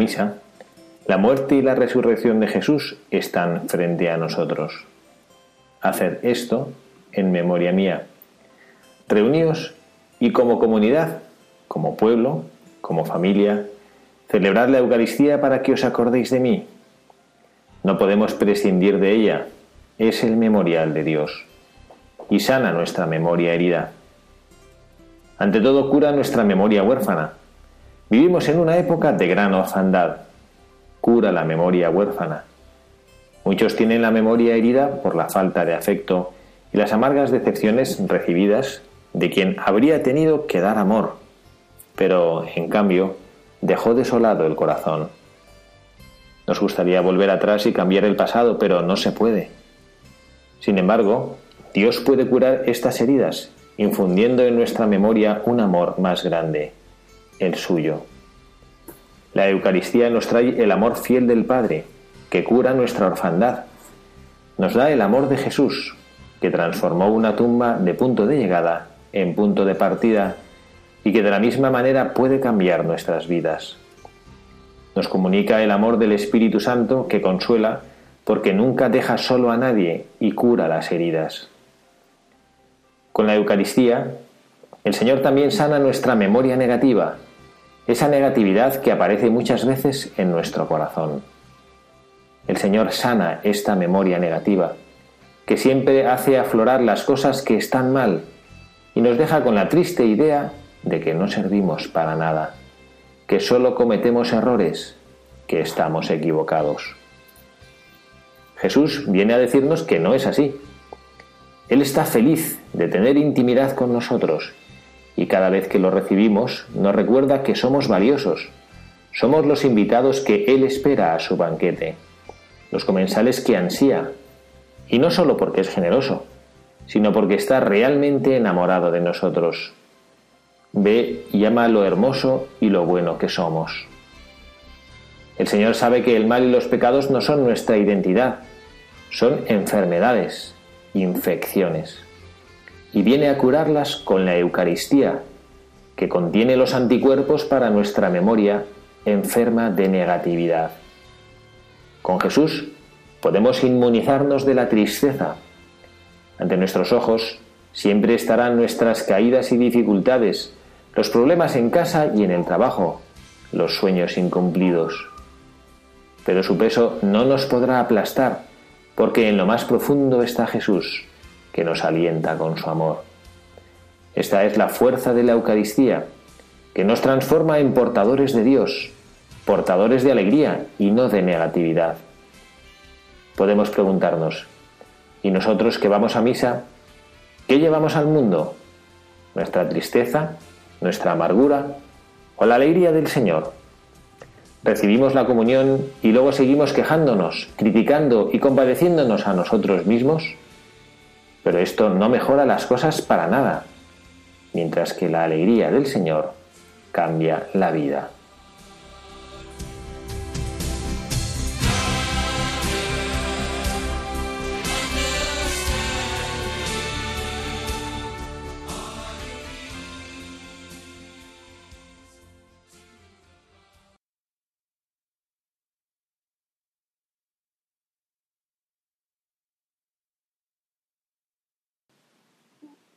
Misa, la muerte y la resurrección de Jesús están frente a nosotros. Haced esto en memoria mía. Reuníos y como comunidad, como pueblo, como familia, celebrad la Eucaristía para que os acordéis de mí. No podemos prescindir de ella, es el memorial de Dios y sana nuestra memoria herida. Ante todo cura nuestra memoria huérfana Vivimos en una época de gran orfandad. Cura la memoria huérfana. Muchos tienen la memoria herida por la falta de afecto y las amargas decepciones recibidas de quien habría tenido que dar amor, pero en cambio dejó desolado el corazón. Nos gustaría volver atrás y cambiar el pasado, pero no se puede. Sin embargo, Dios puede curar estas heridas, infundiendo en nuestra memoria un amor más grande el suyo. La Eucaristía nos trae el amor fiel del Padre, que cura nuestra orfandad. Nos da el amor de Jesús, que transformó una tumba de punto de llegada en punto de partida y que de la misma manera puede cambiar nuestras vidas. Nos comunica el amor del Espíritu Santo que consuela porque nunca deja solo a nadie y cura las heridas. Con la Eucaristía, el Señor también sana nuestra memoria negativa, esa negatividad que aparece muchas veces en nuestro corazón. El Señor sana esta memoria negativa, que siempre hace aflorar las cosas que están mal y nos deja con la triste idea de que no servimos para nada, que solo cometemos errores, que estamos equivocados. Jesús viene a decirnos que no es así. Él está feliz de tener intimidad con nosotros y cada vez que lo recibimos nos recuerda que somos valiosos. Somos los invitados que Él espera a su banquete, los comensales que ansía, y no solo porque es generoso, sino porque está realmente enamorado de nosotros. Ve y ama lo hermoso y lo bueno que somos. El Señor sabe que el mal y los pecados no son nuestra identidad, son enfermedades, infecciones y viene a curarlas con la Eucaristía, que contiene los anticuerpos para nuestra memoria enferma de negatividad. Con Jesús podemos inmunizarnos de la tristeza. Ante nuestros ojos siempre estarán nuestras caídas y dificultades, los problemas en casa y en el trabajo, los sueños incumplidos. Pero su peso no nos podrá aplastar, porque en lo más profundo está Jesús que nos alienta con su amor. Esta es la fuerza de la Eucaristía, que nos transforma en portadores de Dios, portadores de alegría y no de negatividad. Podemos preguntarnos, ¿y nosotros que vamos a misa, qué llevamos al mundo? ¿Nuestra tristeza? ¿Nuestra amargura? ¿O la alegría del Señor? Recibimos la comunión y luego seguimos quejándonos, criticando y compadeciéndonos a nosotros mismos? Pero esto no mejora las cosas para nada, mientras que la alegría del Señor cambia la vida.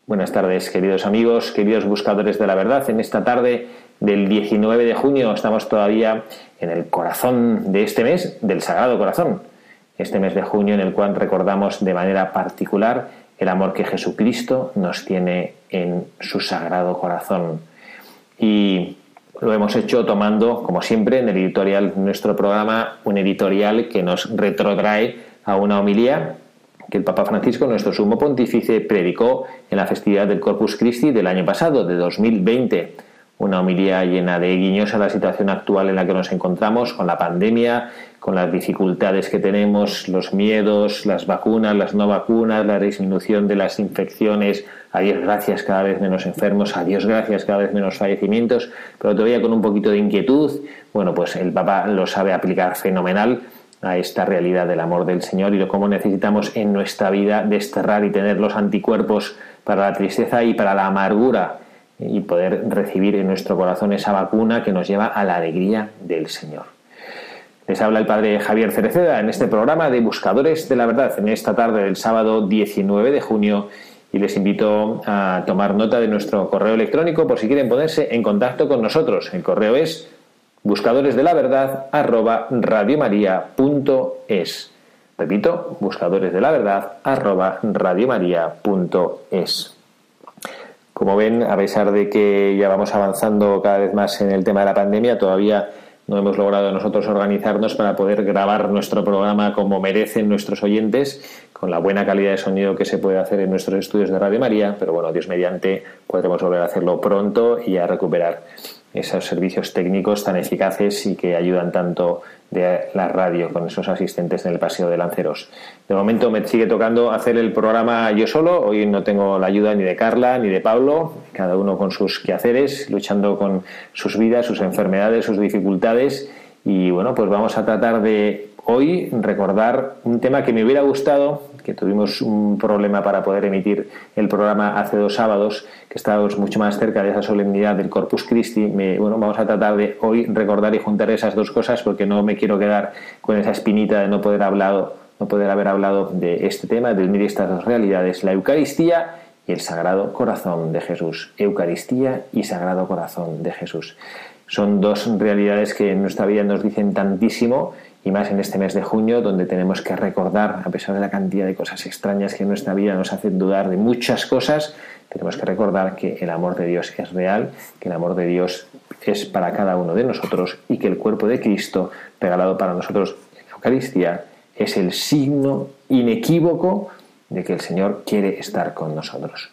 Buenas tardes, queridos amigos, queridos buscadores de la verdad. En esta tarde del 19 de junio estamos todavía en el corazón de este mes, del Sagrado Corazón. Este mes de junio en el cual recordamos de manera particular el amor que Jesucristo nos tiene en su Sagrado Corazón. Y lo hemos hecho tomando, como siempre, en el editorial, nuestro programa, un editorial que nos retrotrae a una homilía que el Papa Francisco, nuestro sumo pontífice, predicó en la festividad del Corpus Christi del año pasado, de 2020. Una homilía llena de guiños a la situación actual en la que nos encontramos, con la pandemia, con las dificultades que tenemos, los miedos, las vacunas, las no vacunas, la disminución de las infecciones, a Dios gracias cada vez menos enfermos, a Dios gracias cada vez menos fallecimientos, pero todavía con un poquito de inquietud. Bueno, pues el Papa lo sabe aplicar fenomenal a esta realidad del amor del Señor y de cómo necesitamos en nuestra vida desterrar y tener los anticuerpos para la tristeza y para la amargura y poder recibir en nuestro corazón esa vacuna que nos lleva a la alegría del Señor. Les habla el padre Javier Cereceda en este programa de Buscadores de la Verdad en esta tarde del sábado 19 de junio y les invito a tomar nota de nuestro correo electrónico por si quieren ponerse en contacto con nosotros. El correo es buscadores de la verdad arroba radiomaria.es. Repito, buscadores de la verdad arroba radiomaria.es. Como ven, a pesar de que ya vamos avanzando cada vez más en el tema de la pandemia, todavía no hemos logrado nosotros organizarnos para poder grabar nuestro programa como merecen nuestros oyentes, con la buena calidad de sonido que se puede hacer en nuestros estudios de Radio María, pero bueno, Dios mediante podremos volver a hacerlo pronto y a recuperar esos servicios técnicos tan eficaces y que ayudan tanto de la radio con esos asistentes en el paseo de Lanceros. De momento me sigue tocando hacer el programa yo solo, hoy no tengo la ayuda ni de Carla ni de Pablo, cada uno con sus quehaceres, luchando con sus vidas, sus enfermedades, sus dificultades y bueno, pues vamos a tratar de hoy recordar un tema que me hubiera gustado, que tuvimos un problema para poder emitir el programa hace dos sábados, que estábamos mucho más cerca de esa solemnidad del Corpus Christi. bueno, vamos a tratar de hoy recordar y juntar esas dos cosas porque no me quiero quedar con esa espinita de no poder hablado, no poder haber hablado de este tema, de unir estas dos realidades, la Eucaristía y el Sagrado Corazón de Jesús. Eucaristía y Sagrado Corazón de Jesús. Son dos realidades que en nuestra vida nos dicen tantísimo y más en este mes de junio donde tenemos que recordar, a pesar de la cantidad de cosas extrañas que en nuestra vida nos hacen dudar de muchas cosas, tenemos que recordar que el amor de Dios es real, que el amor de Dios es para cada uno de nosotros y que el cuerpo de Cristo, regalado para nosotros en la Eucaristía, es el signo inequívoco de que el Señor quiere estar con nosotros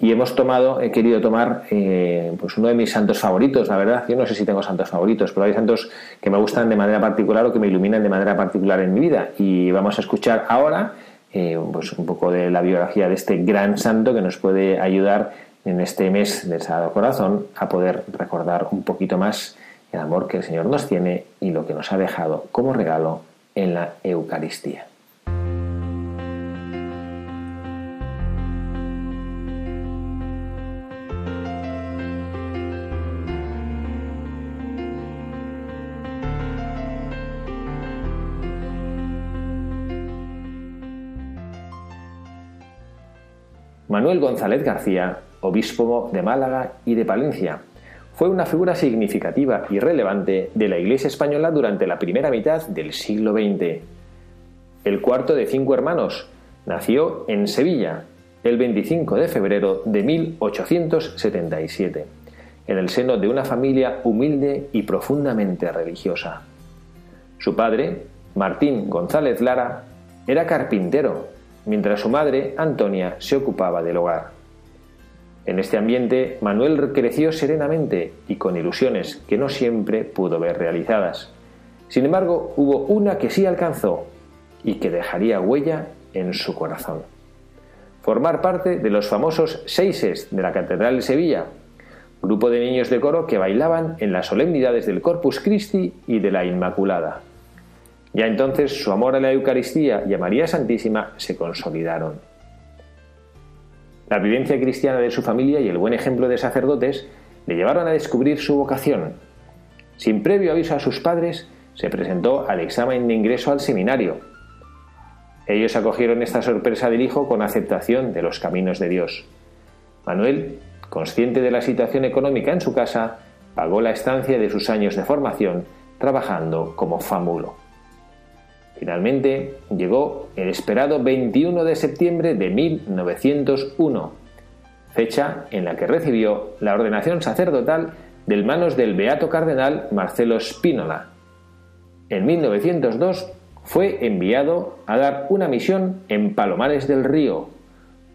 y hemos tomado, he querido tomar eh, pues uno de mis santos favoritos, la verdad, yo no sé si tengo santos favoritos, pero hay santos que me gustan de manera particular o que me iluminan de manera particular en mi vida y vamos a escuchar ahora eh, pues un poco de la biografía de este gran santo que nos puede ayudar en este mes del Sagrado Corazón a poder recordar un poquito más el amor que el Señor nos tiene y lo que nos ha dejado como regalo en la Eucaristía. Manuel González García, obispo de Málaga y de Palencia, fue una figura significativa y relevante de la Iglesia española durante la primera mitad del siglo XX. El cuarto de cinco hermanos nació en Sevilla el 25 de febrero de 1877, en el seno de una familia humilde y profundamente religiosa. Su padre, Martín González Lara, era carpintero mientras su madre, Antonia, se ocupaba del hogar. En este ambiente, Manuel creció serenamente y con ilusiones que no siempre pudo ver realizadas. Sin embargo, hubo una que sí alcanzó y que dejaría huella en su corazón. Formar parte de los famosos seises de la Catedral de Sevilla, grupo de niños de coro que bailaban en las solemnidades del Corpus Christi y de la Inmaculada. Ya entonces su amor a la Eucaristía y a María Santísima se consolidaron. La vivencia cristiana de su familia y el buen ejemplo de sacerdotes le llevaron a descubrir su vocación. Sin previo aviso a sus padres, se presentó al examen de ingreso al seminario. Ellos acogieron esta sorpresa del hijo con aceptación de los caminos de Dios. Manuel, consciente de la situación económica en su casa, pagó la estancia de sus años de formación trabajando como fámulo. Finalmente llegó el esperado 21 de septiembre de 1901, fecha en la que recibió la ordenación sacerdotal de manos del beato cardenal Marcelo Spínola. En 1902 fue enviado a dar una misión en Palomares del Río,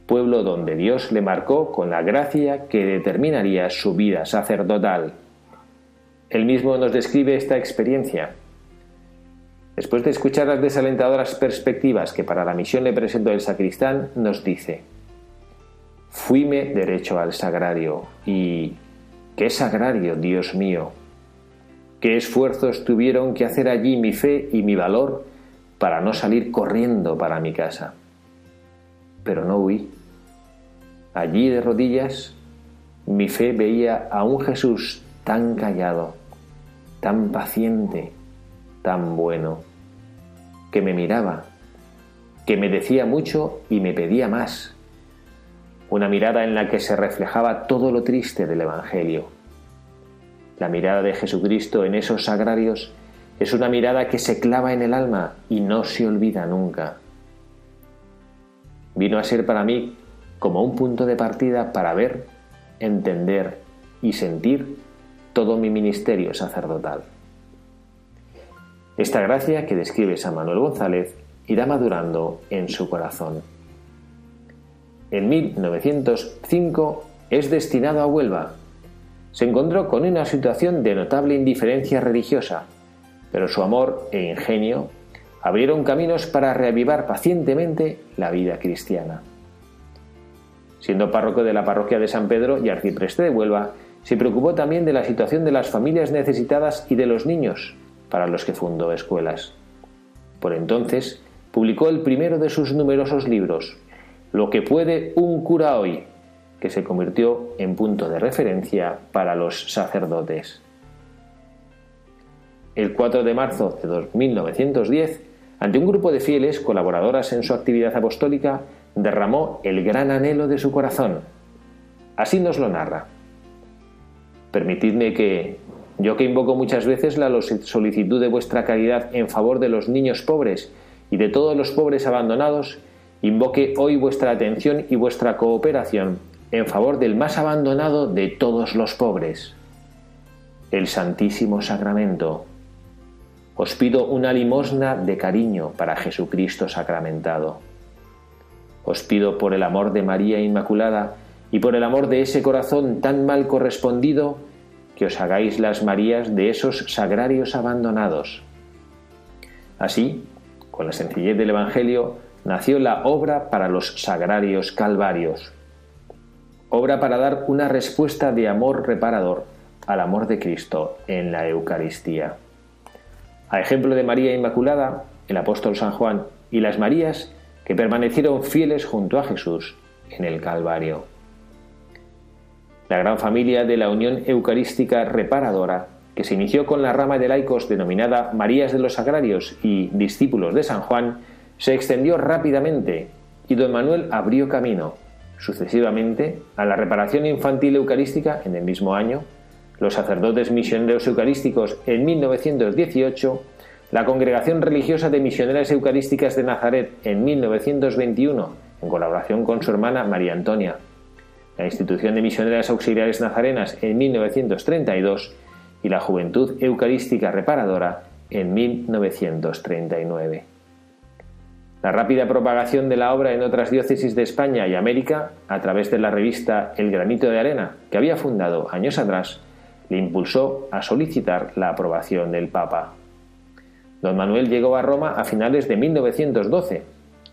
pueblo donde Dios le marcó con la gracia que determinaría su vida sacerdotal. Él mismo nos describe esta experiencia. Después de escuchar las desalentadoras perspectivas que para la misión le presentó el sacristán, nos dice, Fuime derecho al sagrario y... ¡Qué sagrario, Dios mío! ¿Qué esfuerzos tuvieron que hacer allí mi fe y mi valor para no salir corriendo para mi casa? Pero no huí. Allí de rodillas, mi fe veía a un Jesús tan callado, tan paciente, tan bueno, que me miraba, que me decía mucho y me pedía más. Una mirada en la que se reflejaba todo lo triste del Evangelio. La mirada de Jesucristo en esos sagrarios es una mirada que se clava en el alma y no se olvida nunca. Vino a ser para mí como un punto de partida para ver, entender y sentir todo mi ministerio sacerdotal. Esta gracia que describe San Manuel González irá madurando en su corazón. En 1905 es destinado a Huelva. Se encontró con una situación de notable indiferencia religiosa, pero su amor e ingenio abrieron caminos para reavivar pacientemente la vida cristiana. Siendo párroco de la parroquia de San Pedro y arcipreste de Huelva, se preocupó también de la situación de las familias necesitadas y de los niños, para los que fundó escuelas. Por entonces, publicó el primero de sus numerosos libros, Lo que puede un cura hoy, que se convirtió en punto de referencia para los sacerdotes. El 4 de marzo de 1910, ante un grupo de fieles colaboradoras en su actividad apostólica, derramó el gran anhelo de su corazón. Así nos lo narra. Permitidme que, yo que invoco muchas veces la solicitud de vuestra caridad en favor de los niños pobres y de todos los pobres abandonados, invoque hoy vuestra atención y vuestra cooperación en favor del más abandonado de todos los pobres, el Santísimo Sacramento. Os pido una limosna de cariño para Jesucristo sacramentado. Os pido por el amor de María Inmaculada y por el amor de ese corazón tan mal correspondido, que os hagáis las Marías de esos sagrarios abandonados. Así, con la sencillez del Evangelio, nació la obra para los sagrarios calvarios, obra para dar una respuesta de amor reparador al amor de Cristo en la Eucaristía. A ejemplo de María Inmaculada, el apóstol San Juan y las Marías que permanecieron fieles junto a Jesús en el Calvario la gran familia de la Unión Eucarística Reparadora, que se inició con la rama de laicos denominada Marías de los Sagrarios y discípulos de San Juan, se extendió rápidamente y don Manuel abrió camino, sucesivamente, a la reparación infantil eucarística en el mismo año, los sacerdotes misioneros eucarísticos en 1918, la Congregación Religiosa de Misioneras Eucarísticas de Nazaret en 1921, en colaboración con su hermana María Antonia, la Institución de Misioneras Auxiliares Nazarenas en 1932 y la Juventud Eucarística Reparadora en 1939. La rápida propagación de la obra en otras diócesis de España y América, a través de la revista El Granito de Arena, que había fundado años atrás, le impulsó a solicitar la aprobación del Papa. Don Manuel llegó a Roma a finales de 1912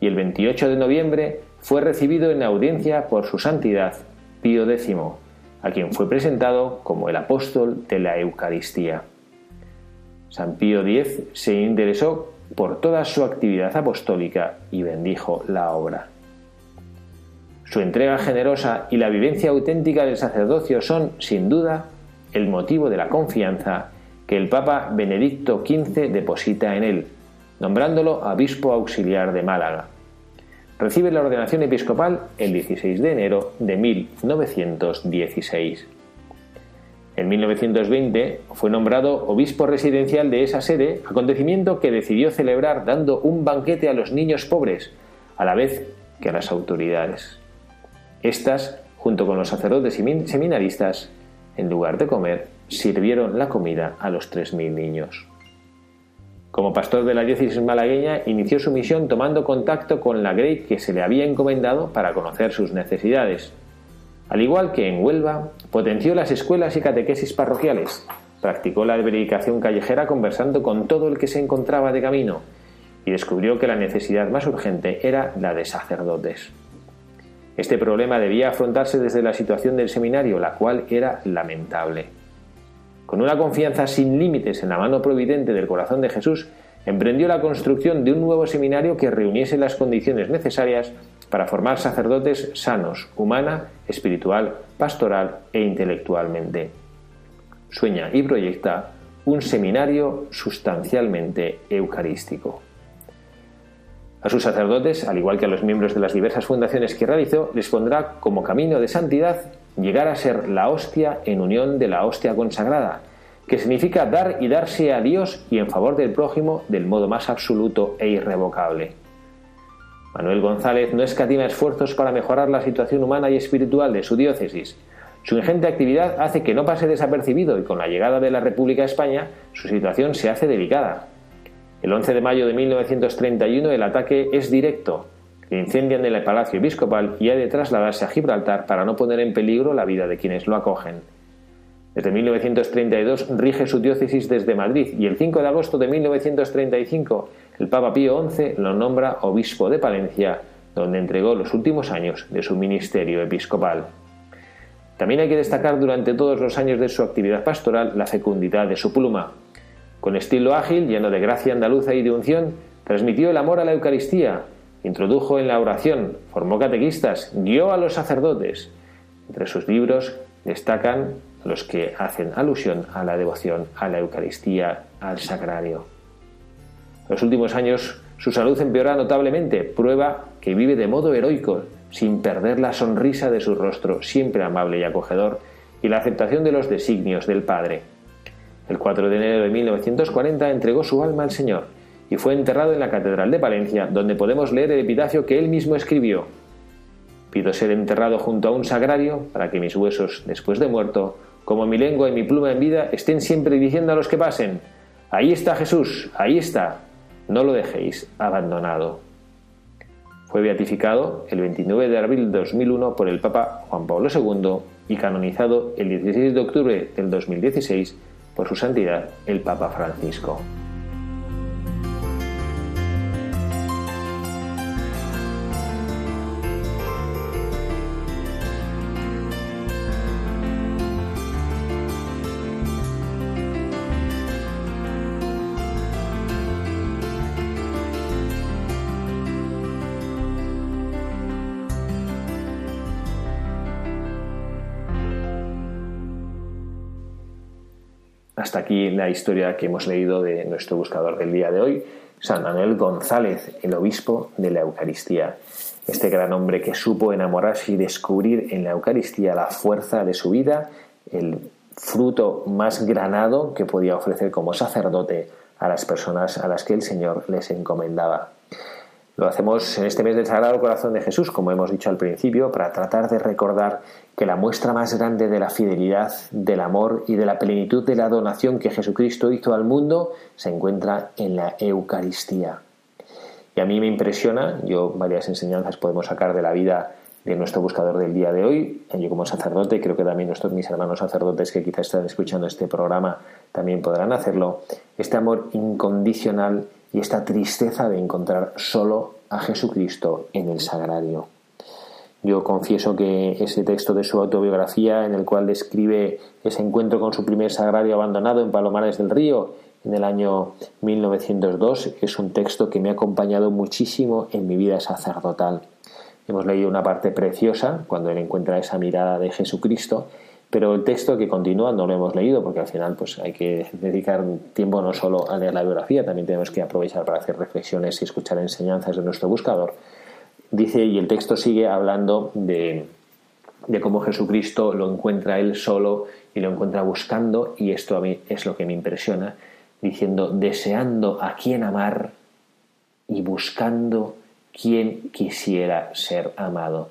y el 28 de noviembre fue recibido en audiencia por su santidad Pío X, a quien fue presentado como el apóstol de la Eucaristía. San Pío X se interesó por toda su actividad apostólica y bendijo la obra. Su entrega generosa y la vivencia auténtica del sacerdocio son, sin duda, el motivo de la confianza que el Papa Benedicto XV deposita en él, nombrándolo obispo auxiliar de Málaga recibe la ordenación episcopal el 16 de enero de 1916. En 1920 fue nombrado obispo residencial de esa sede, acontecimiento que decidió celebrar dando un banquete a los niños pobres, a la vez que a las autoridades. Estas, junto con los sacerdotes y seminaristas, en lugar de comer, sirvieron la comida a los 3.000 niños. Como pastor de la diócesis malagueña, inició su misión tomando contacto con la Grey que se le había encomendado para conocer sus necesidades. Al igual que en Huelva, potenció las escuelas y catequesis parroquiales, practicó la predicación callejera conversando con todo el que se encontraba de camino y descubrió que la necesidad más urgente era la de sacerdotes. Este problema debía afrontarse desde la situación del seminario, la cual era lamentable. Con una confianza sin límites en la mano providente del corazón de Jesús, emprendió la construcción de un nuevo seminario que reuniese las condiciones necesarias para formar sacerdotes sanos, humana, espiritual, pastoral e intelectualmente. Sueña y proyecta un seminario sustancialmente eucarístico. A sus sacerdotes, al igual que a los miembros de las diversas fundaciones que realizó, les pondrá como camino de santidad llegar a ser la hostia en unión de la hostia consagrada, que significa dar y darse a Dios y en favor del prójimo del modo más absoluto e irrevocable. Manuel González no escatima esfuerzos para mejorar la situación humana y espiritual de su diócesis. Su ingente actividad hace que no pase desapercibido y con la llegada de la República a España su situación se hace delicada. El 11 de mayo de 1931 el ataque es directo. Incendian el palacio episcopal y ha de trasladarse a Gibraltar para no poner en peligro la vida de quienes lo acogen. Desde 1932 rige su diócesis desde Madrid y el 5 de agosto de 1935 el Papa Pío XI lo nombra obispo de Palencia, donde entregó los últimos años de su ministerio episcopal. También hay que destacar durante todos los años de su actividad pastoral la fecundidad de su pluma. Con estilo ágil, lleno de gracia andaluza y de unción, transmitió el amor a la Eucaristía, introdujo en la oración, formó catequistas, guió a los sacerdotes. Entre sus libros destacan los que hacen alusión a la devoción a la Eucaristía, al sagrario. En los últimos años su salud empeora notablemente, prueba que vive de modo heroico, sin perder la sonrisa de su rostro, siempre amable y acogedor, y la aceptación de los designios del Padre. El 4 de enero de 1940 entregó su alma al Señor y fue enterrado en la Catedral de Palencia, donde podemos leer el epitafio que él mismo escribió. Pido ser enterrado junto a un sagrario para que mis huesos, después de muerto, como mi lengua y mi pluma en vida, estén siempre diciendo a los que pasen, ahí está Jesús, ahí está, no lo dejéis abandonado. Fue beatificado el 29 de abril de 2001 por el Papa Juan Pablo II y canonizado el 16 de octubre del 2016 por su santidad el Papa Francisco. Hasta aquí la historia que hemos leído de nuestro buscador del día de hoy, San Manuel González, el obispo de la Eucaristía. Este gran hombre que supo enamorarse y descubrir en la Eucaristía la fuerza de su vida, el fruto más granado que podía ofrecer como sacerdote a las personas a las que el Señor les encomendaba. Lo hacemos en este mes del Sagrado Corazón de Jesús, como hemos dicho al principio, para tratar de recordar que la muestra más grande de la fidelidad, del amor y de la plenitud de la donación que Jesucristo hizo al mundo se encuentra en la Eucaristía. Y a mí me impresiona, yo varias enseñanzas podemos sacar de la vida de nuestro buscador del día de hoy, yo como sacerdote, creo que también nuestros, mis hermanos sacerdotes que quizás están escuchando este programa también podrán hacerlo, este amor incondicional y esta tristeza de encontrar solo a Jesucristo en el sagrario. Yo confieso que ese texto de su autobiografía, en el cual describe ese encuentro con su primer sagrario abandonado en Palomares del Río en el año 1902, es un texto que me ha acompañado muchísimo en mi vida sacerdotal. Hemos leído una parte preciosa cuando él encuentra esa mirada de Jesucristo pero el texto que continúa no lo hemos leído porque al final pues hay que dedicar tiempo no solo a leer la biografía, también tenemos que aprovechar para hacer reflexiones y escuchar enseñanzas de nuestro buscador. Dice, y el texto sigue hablando de, de cómo Jesucristo lo encuentra él solo y lo encuentra buscando, y esto a mí es lo que me impresiona, diciendo, deseando a quien amar y buscando quien quisiera ser amado.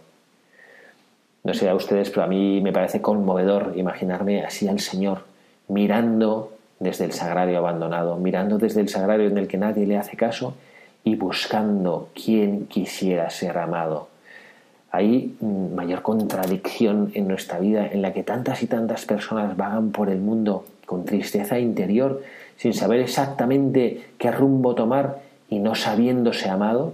No sé a ustedes, pero a mí me parece conmovedor imaginarme así al Señor, mirando desde el sagrario abandonado, mirando desde el sagrario en el que nadie le hace caso y buscando quien quisiera ser amado. Hay mayor contradicción en nuestra vida en la que tantas y tantas personas vagan por el mundo con tristeza interior, sin saber exactamente qué rumbo tomar y no sabiéndose amado,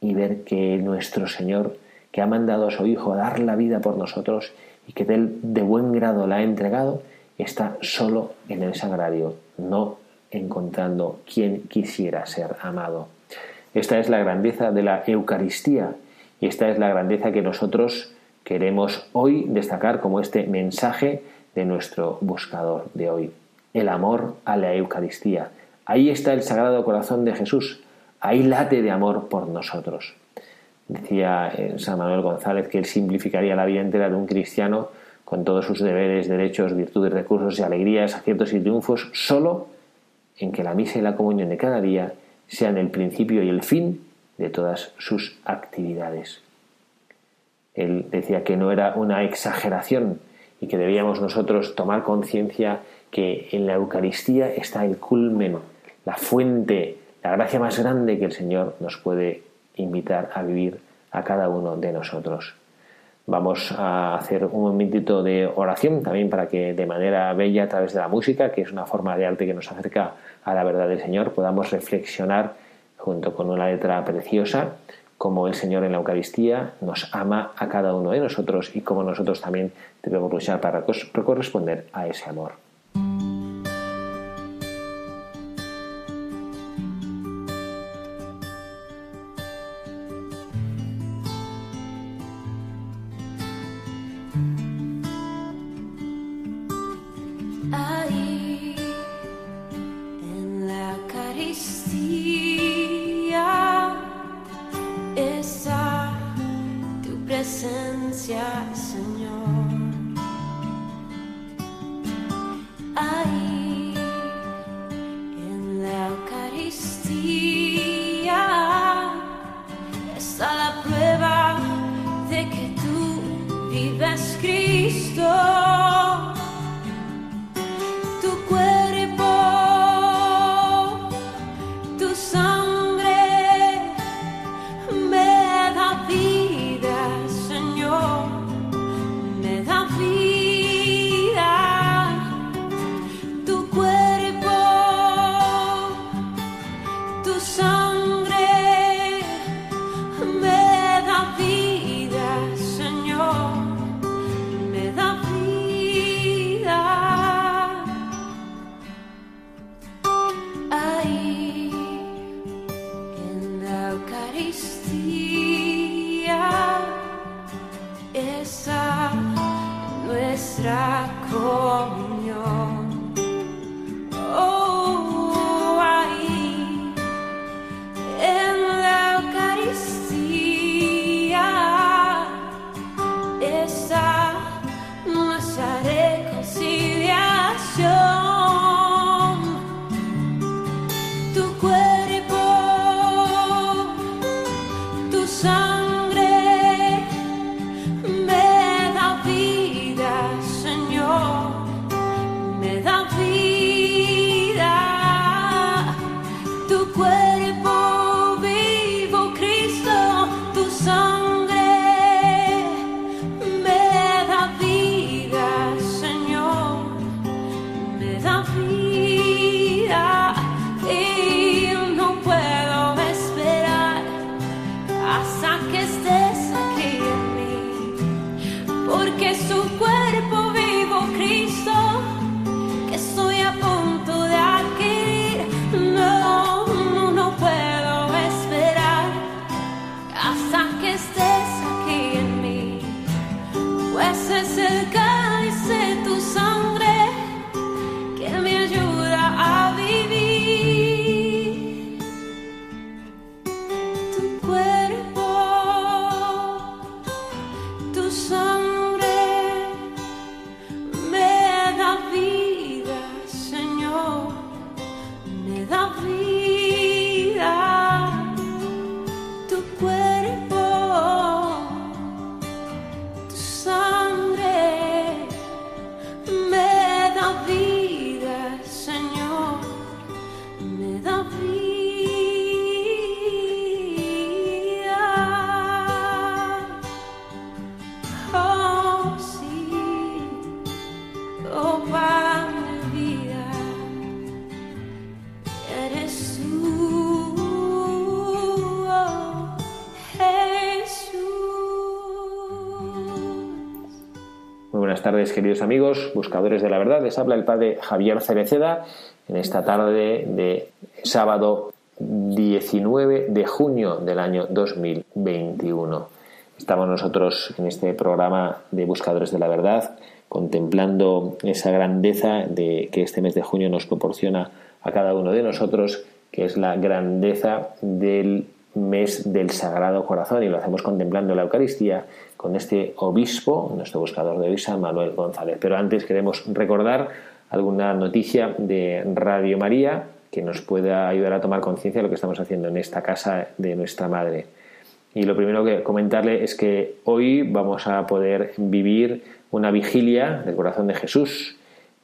y ver que nuestro Señor, que ha mandado a su Hijo a dar la vida por nosotros y que de buen grado la ha entregado, está solo en el sagrario, no encontrando quien quisiera ser amado. Esta es la grandeza de la Eucaristía y esta es la grandeza que nosotros queremos hoy destacar como este mensaje de nuestro buscador de hoy. El amor a la Eucaristía. Ahí está el Sagrado Corazón de Jesús. Ahí late de amor por nosotros. Decía eh, San Manuel González que él simplificaría la vida entera de un cristiano con todos sus deberes, derechos, virtudes, recursos y alegrías, aciertos y triunfos, solo en que la misa y la comunión de cada día sean el principio y el fin de todas sus actividades. Él decía que no era una exageración y que debíamos nosotros tomar conciencia que en la Eucaristía está el culmen, la fuente, la gracia más grande que el Señor nos puede invitar a vivir a cada uno de nosotros. Vamos a hacer un momentito de oración también para que de manera bella a través de la música, que es una forma de arte que nos acerca a la verdad del Señor, podamos reflexionar junto con una letra preciosa como el Señor en la Eucaristía nos ama a cada uno de nosotros y como nosotros también debemos luchar para corresponder a ese amor. Tardes, queridos amigos, buscadores de la verdad. Les habla el padre Javier Cereceda en esta tarde de sábado 19 de junio del año 2021. Estamos nosotros en este programa de Buscadores de la Verdad contemplando esa grandeza de que este mes de junio nos proporciona a cada uno de nosotros, que es la grandeza del mes del Sagrado Corazón y lo hacemos contemplando la Eucaristía con este obispo, nuestro buscador de visa, Manuel González. Pero antes queremos recordar alguna noticia de Radio María que nos pueda ayudar a tomar conciencia de lo que estamos haciendo en esta casa de nuestra Madre. Y lo primero que comentarle es que hoy vamos a poder vivir una vigilia del corazón de Jesús.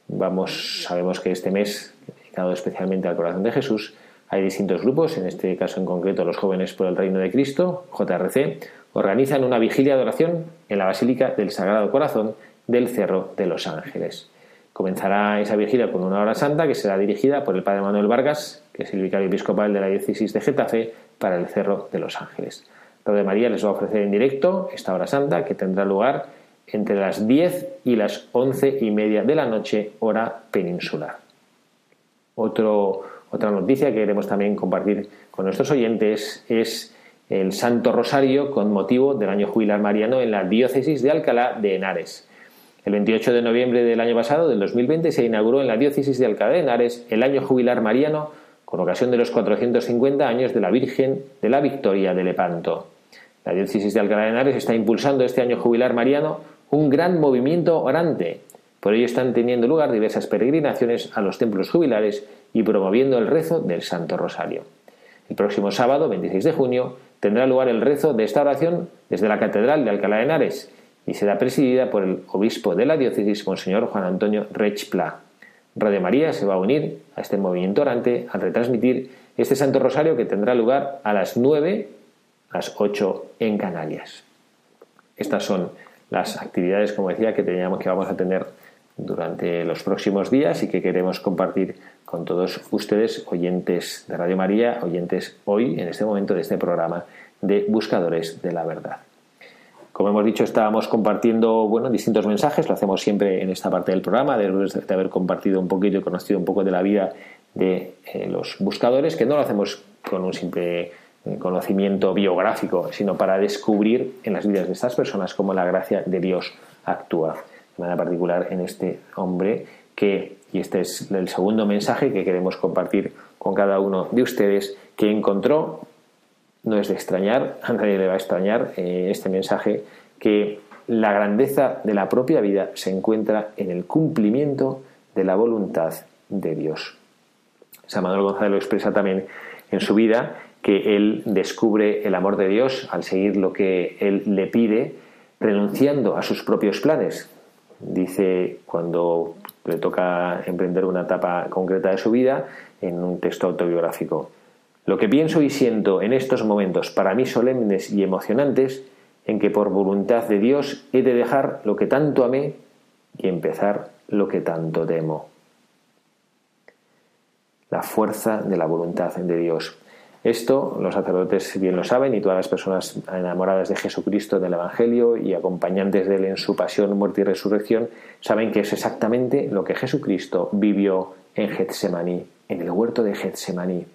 Vamos, sabemos que este mes, dedicado especialmente al corazón de Jesús, hay distintos grupos, en este caso en concreto los jóvenes por el reino de Cristo, JRC, organizan una vigilia de oración en la Basílica del Sagrado Corazón del Cerro de los Ángeles. Comenzará esa vigilia con una hora santa que será dirigida por el Padre Manuel Vargas, que es el vicario episcopal de la diócesis de Getafe, para el Cerro de los Ángeles. Radio María les va a ofrecer en directo esta hora santa que tendrá lugar entre las 10 y las 11 y media de la noche, hora peninsular. Otra noticia que queremos también compartir con nuestros oyentes es el Santo Rosario con motivo del año jubilar mariano en la diócesis de Alcalá de Henares. El 28 de noviembre del año pasado, del 2020, se inauguró en la diócesis de Alcalá de Henares el año jubilar mariano con ocasión de los 450 años de la Virgen de la Victoria de Lepanto. La diócesis de Alcalá de Henares está impulsando este año jubilar mariano un gran movimiento orante. Por ello están teniendo lugar diversas peregrinaciones a los templos jubilares y promoviendo el rezo del Santo Rosario. El próximo sábado, 26 de junio, tendrá lugar el rezo de esta oración desde la Catedral de Alcalá de Henares y será presidida por el obispo de la diócesis, Monseñor Juan Antonio Rechpla. Radio María se va a unir a este movimiento orante al retransmitir este Santo Rosario que tendrá lugar a las 9, a las 8 en Canarias. Estas son las actividades, como decía, que teníamos que vamos a tener durante los próximos días y que queremos compartir con todos ustedes, oyentes de Radio María, oyentes hoy, en este momento de este programa de Buscadores de la Verdad. Como hemos dicho, estábamos compartiendo bueno, distintos mensajes, lo hacemos siempre en esta parte del programa, después de haber compartido un poquito y conocido un poco de la vida de eh, los buscadores, que no lo hacemos con un simple conocimiento biográfico, sino para descubrir en las vidas de estas personas cómo la gracia de Dios actúa. De manera particular en este hombre que, y este es el segundo mensaje que queremos compartir con cada uno de ustedes, que encontró, no es de extrañar, a nadie le va a extrañar eh, este mensaje, que la grandeza de la propia vida se encuentra en el cumplimiento de la voluntad de Dios. San Manuel González lo expresa también en su vida que él descubre el amor de Dios al seguir lo que él le pide, renunciando a sus propios planes. Dice cuando le toca emprender una etapa concreta de su vida en un texto autobiográfico. Lo que pienso y siento en estos momentos para mí solemnes y emocionantes, en que por voluntad de Dios he de dejar lo que tanto amé y empezar lo que tanto temo. La fuerza de la voluntad de Dios. Esto los sacerdotes bien lo saben y todas las personas enamoradas de Jesucristo, del Evangelio y acompañantes de él en su pasión, muerte y resurrección, saben que es exactamente lo que Jesucristo vivió en Getsemaní, en el huerto de Getsemaní.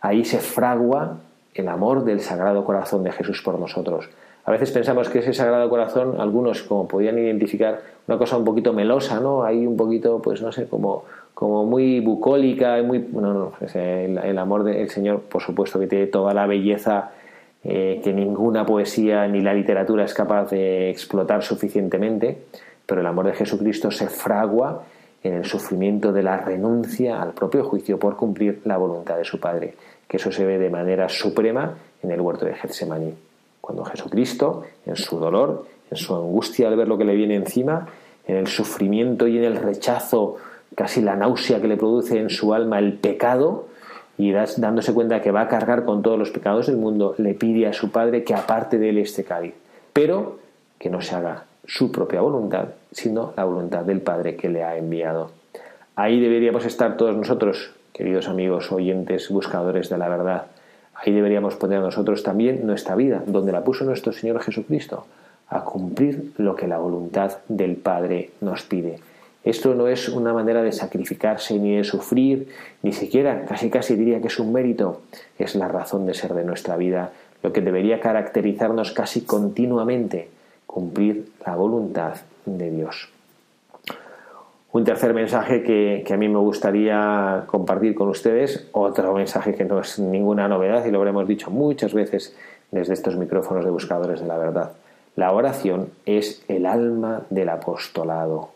Ahí se fragua el amor del Sagrado Corazón de Jesús por nosotros. A veces pensamos que ese Sagrado Corazón, algunos como podían identificar una cosa un poquito melosa, ¿no? Hay un poquito, pues no sé, como como muy bucólica, muy, no, no, el, amor del Señor, por supuesto que tiene toda la belleza eh, que ninguna poesía ni la literatura es capaz de explotar suficientemente, pero el amor de Jesucristo se fragua en el sufrimiento de la renuncia al propio juicio por cumplir la voluntad de su Padre, que eso se ve de manera suprema en el huerto de Getsemaní, cuando Jesucristo, en su dolor, en su angustia al ver lo que le viene encima, en el sufrimiento y en el rechazo casi la náusea que le produce en su alma el pecado, y dándose cuenta que va a cargar con todos los pecados del mundo, le pide a su padre que aparte de él este cáliz, pero que no se haga su propia voluntad, sino la voluntad del Padre que le ha enviado. Ahí deberíamos estar todos nosotros, queridos amigos, oyentes, buscadores de la verdad. Ahí deberíamos poner nosotros también nuestra vida, donde la puso nuestro Señor Jesucristo, a cumplir lo que la voluntad del Padre nos pide. Esto no es una manera de sacrificarse ni de sufrir, ni siquiera, casi casi diría que es un mérito, es la razón de ser de nuestra vida, lo que debería caracterizarnos casi continuamente, cumplir la voluntad de Dios. Un tercer mensaje que, a mí me gustaría compartir con ustedes, otro mensaje que no es ninguna novedad y lo habremos dicho muchas veces desde estos micrófonos de buscadores de la verdad. La oración es el alma del apostolado.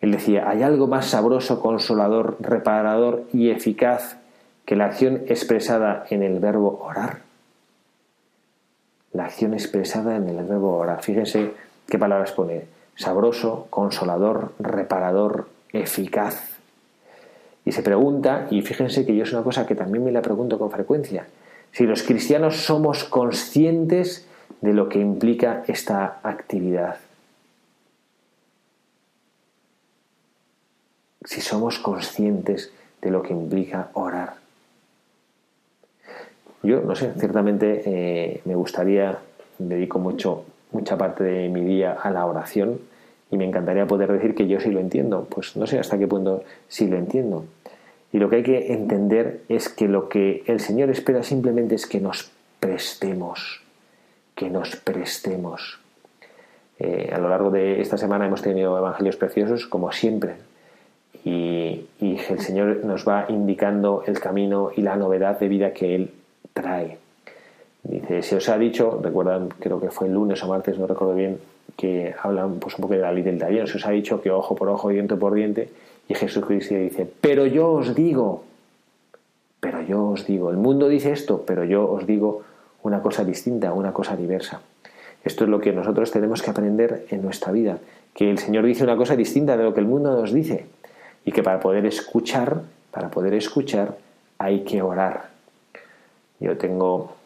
Él decía, ¿hay algo más sabroso, consolador, reparador y eficaz que la acción expresada en el verbo orar? La acción expresada en el verbo orar. Fíjense qué palabras pone. Sabroso, consolador, reparador, eficaz. Y se pregunta, y fíjense que yo es una cosa que también me la pregunto con frecuencia, si los cristianos somos conscientes de lo que implica esta actividad. si somos conscientes de lo que implica orar. Yo, no sé, ciertamente eh, me gustaría, dedico mucho, mucha parte de mi día a la oración y me encantaría poder decir que yo sí lo entiendo. Pues no sé hasta qué punto sí lo entiendo. Y lo que hay que entender es que lo que el Señor espera simplemente es que nos prestemos, que nos prestemos. Eh, a lo largo de esta semana hemos tenido evangelios preciosos, como siempre, y, el Señor nos va indicando el camino y la novedad de vida que Él trae. Dice, se os ha dicho, recuerdan, creo que fue el lunes o martes, no recuerdo bien, que hablan pues un poco de la ley del tallón, se os ha dicho que ojo por ojo, diente por diente, y Jesucristo dice, pero yo os digo, pero yo os digo, el mundo dice esto, pero yo os digo una cosa distinta, una cosa diversa. Esto es lo que nosotros tenemos que aprender en nuestra vida, que el Señor dice una cosa distinta de lo que el mundo nos dice y que para poder escuchar, para poder escuchar hay que orar. Yo tengo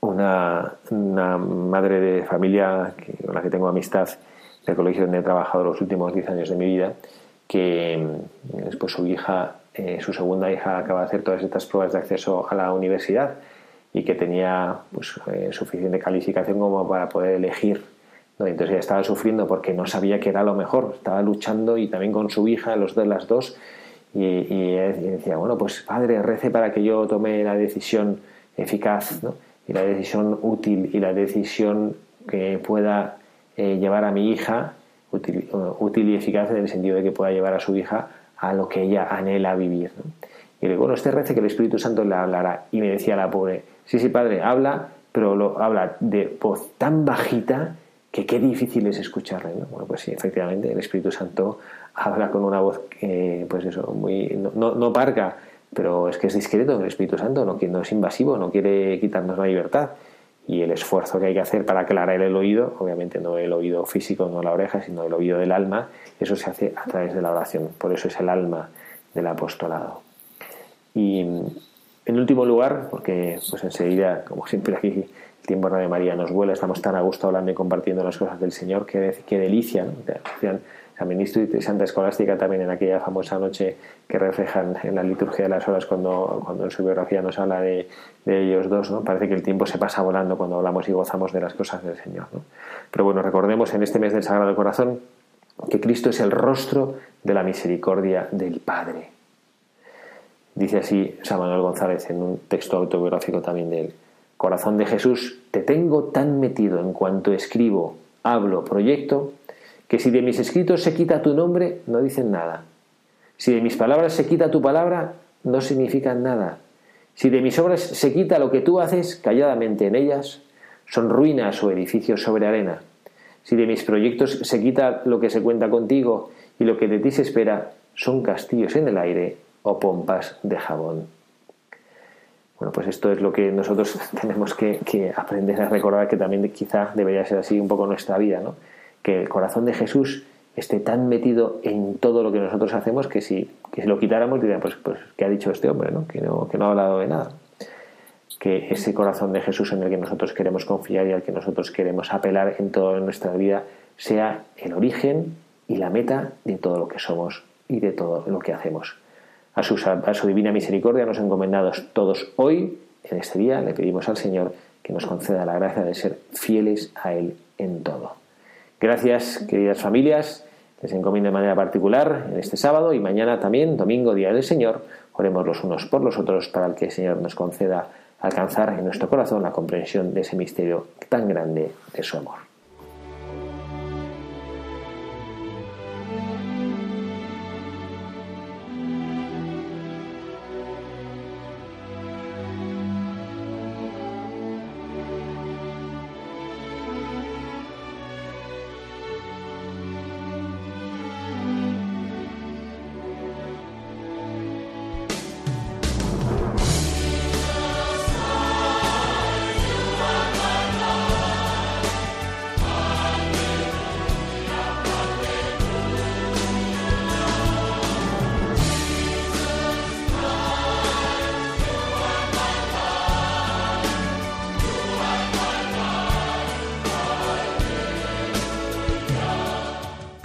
una, madre de familia con la que tengo amistad del colegio donde he trabajado los últimos 10 años de mi vida, que después su hija, eh, su segunda hija acaba de hacer todas estas pruebas de acceso a la universidad y que tenía pues, eh, suficiente calificación como para poder elegir entonces ella estaba sufriendo porque no sabía que era lo mejor, estaba luchando y también con su hija, los de las dos, y, decía, bueno, pues padre, rece para que yo tome la decisión eficaz, y la decisión útil y la decisión que pueda eh, llevar a mi hija, útil, útil, y eficaz en el sentido de que pueda llevar a su hija a lo que ella anhela vivir. Y le digo, bueno, este rece que el Espíritu Santo le hablará. Y me decía la pobre, sí, sí, padre, habla, pero lo habla de voz tan bajita que qué difícil es escucharle. ¿no? Bueno, pues sí, efectivamente, el Espíritu Santo habla con una voz que, pues eso, muy, no, no, parca, pero es que es discreto el Espíritu Santo, no, no es invasivo, no quiere quitarnos la libertad. Y el esfuerzo que hay que hacer para aclarar el oído, obviamente no el oído físico, no la oreja, sino el oído del alma, eso se hace a través de la oración. Por eso es el alma del apostolado. Y en último lugar, porque pues enseguida, como siempre aquí tiempo de María nos vuela, estamos tan a gusto hablando y compartiendo las cosas del Señor, qué delicia. ¿no? Ministro y Santa Escolástica también en aquella famosa noche que reflejan en la liturgia de las horas cuando, cuando en su biografía nos habla de, de, ellos dos, ¿no? parece que el tiempo se pasa volando cuando hablamos y gozamos de las cosas del Señor. ¿no? Pero bueno, recordemos en este mes del Sagrado Corazón que Cristo es el rostro de la misericordia del Padre. Dice así San Manuel González en un texto autobiográfico también de él. Corazón de Jesús, te tengo tan metido en cuanto escribo, hablo, proyecto, que si de mis escritos se quita tu nombre, no dicen nada. Si de mis palabras se quita tu palabra, no significan nada. Si de mis obras se quita lo que tú haces calladamente en ellas, son ruinas o edificios sobre arena. Si de mis proyectos se quita lo que se cuenta contigo y lo que de ti se espera, son castillos en el aire o pompas de jabón. Bueno, pues esto es lo que nosotros tenemos que, aprender a recordar que también quizá debería ser así un poco nuestra vida, ¿no? Que el corazón de Jesús esté tan metido en todo lo que nosotros hacemos que si, que lo quitáramos dirían, pues, pues, ¿qué ha dicho este hombre? ¿no? Que, no, que no ha hablado de nada. Que ese corazón de Jesús en el que nosotros queremos confiar y al que nosotros queremos apelar en toda nuestra vida sea el origen y la meta de todo lo que somos y de todo lo que hacemos. A su, a su divina misericordia nos encomendados todos hoy, en este día, le pedimos al Señor que nos conceda la gracia de ser fieles a Él en todo. Gracias, queridas familias. Les encomiendo de manera particular en este sábado y mañana también, domingo, Día del Señor. Oremos los unos por los otros para que el Señor nos conceda alcanzar en nuestro corazón la comprensión de ese misterio tan grande de su amor.